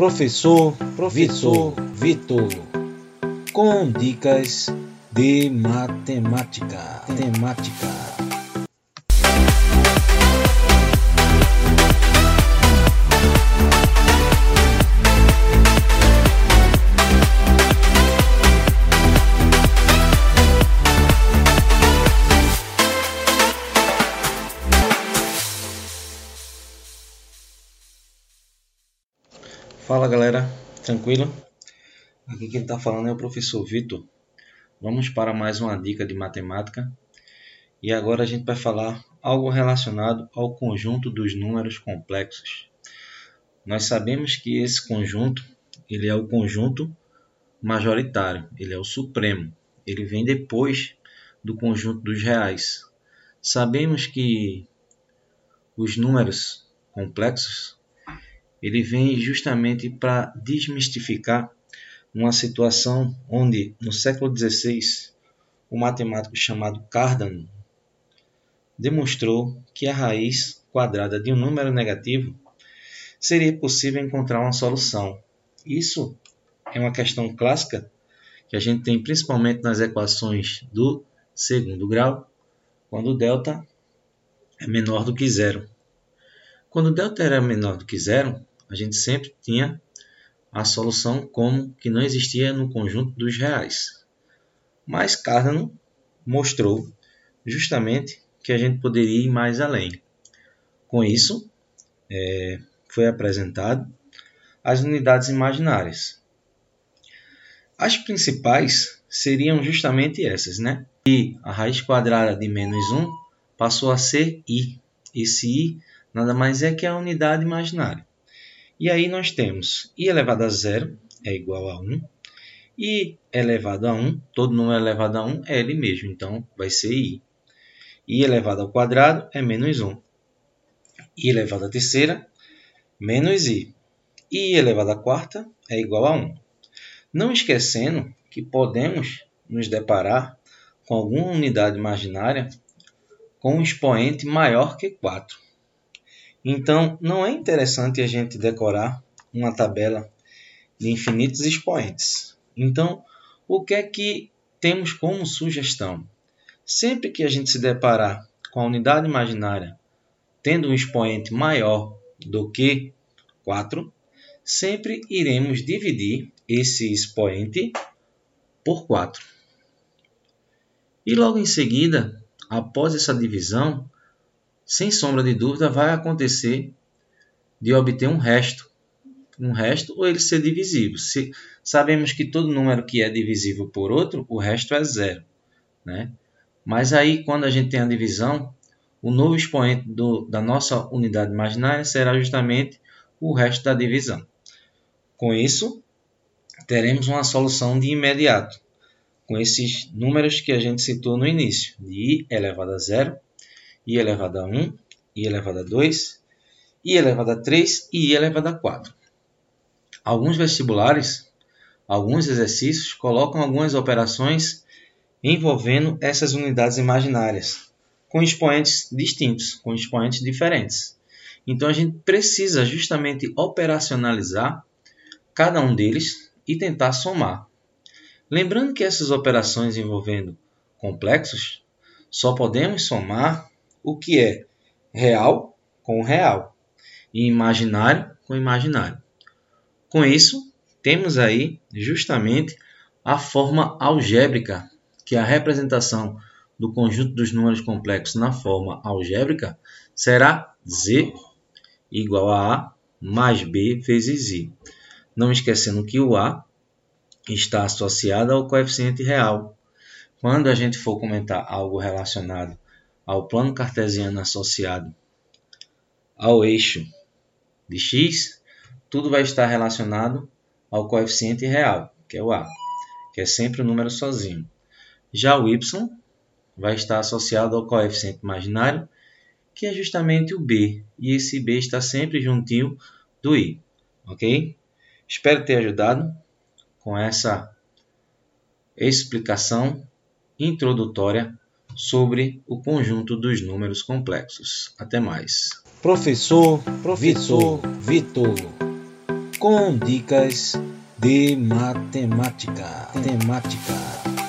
Professor, professor Vitor, com dicas de matemática. Temática. Fala galera, tranquilo? Aqui quem está falando é o professor Vitor. Vamos para mais uma dica de matemática e agora a gente vai falar algo relacionado ao conjunto dos números complexos. Nós sabemos que esse conjunto ele é o conjunto majoritário, ele é o supremo, ele vem depois do conjunto dos reais. Sabemos que os números complexos ele vem justamente para desmistificar uma situação onde, no século XVI, um matemático chamado Cardano demonstrou que a raiz quadrada de um número negativo seria possível encontrar uma solução. Isso é uma questão clássica que a gente tem principalmente nas equações do segundo grau, quando o delta é menor do que zero. Quando o delta era menor do que zero, a gente sempre tinha a solução como que não existia no conjunto dos reais. Mas Cardano mostrou justamente que a gente poderia ir mais além. Com isso, é, foi apresentado as unidades imaginárias. As principais seriam justamente essas, né? E a raiz quadrada de menos 1 passou a ser i. Esse i nada mais é que a unidade imaginária. E aí nós temos i elevado a zero é igual a 1. i elevado a 1, todo número elevado a 1 é ele mesmo, então vai ser i. i elevado ao quadrado é menos 1. i elevado à terceira, menos i. i elevado à quarta é igual a 1. Não esquecendo que podemos nos deparar com alguma unidade imaginária com um expoente maior que 4. Então, não é interessante a gente decorar uma tabela de infinitos expoentes. Então, o que é que temos como sugestão? Sempre que a gente se deparar com a unidade imaginária tendo um expoente maior do que 4, sempre iremos dividir esse expoente por 4. E logo em seguida, após essa divisão, sem sombra de dúvida, vai acontecer de obter um resto. Um resto ou ele ser divisível. Se, sabemos que todo número que é divisível por outro, o resto é zero. Né? Mas aí, quando a gente tem a divisão, o novo expoente do, da nossa unidade imaginária será justamente o resto da divisão. Com isso, teremos uma solução de imediato, com esses números que a gente citou no início, de i elevado a zero i elevado a 1, i elevado a 2, i elevado a 3 e i elevado a 4. Alguns vestibulares, alguns exercícios colocam algumas operações envolvendo essas unidades imaginárias, com expoentes distintos, com expoentes diferentes. Então a gente precisa justamente operacionalizar cada um deles e tentar somar. Lembrando que essas operações envolvendo complexos só podemos somar o que é real com real e imaginário com imaginário. Com isso, temos aí justamente a forma algébrica, que é a representação do conjunto dos números complexos na forma algébrica será z igual a a mais b vezes i. Não esquecendo que o a está associado ao coeficiente real. Quando a gente for comentar algo relacionado ao plano cartesiano associado ao eixo de x, tudo vai estar relacionado ao coeficiente real, que é o a, que é sempre o número sozinho. Já o y vai estar associado ao coeficiente imaginário, que é justamente o b, e esse b está sempre juntinho do i, ok? Espero ter ajudado com essa explicação introdutória sobre o conjunto dos números complexos. Até mais. Professor, professor Vitor, com dicas de matemática. Temática.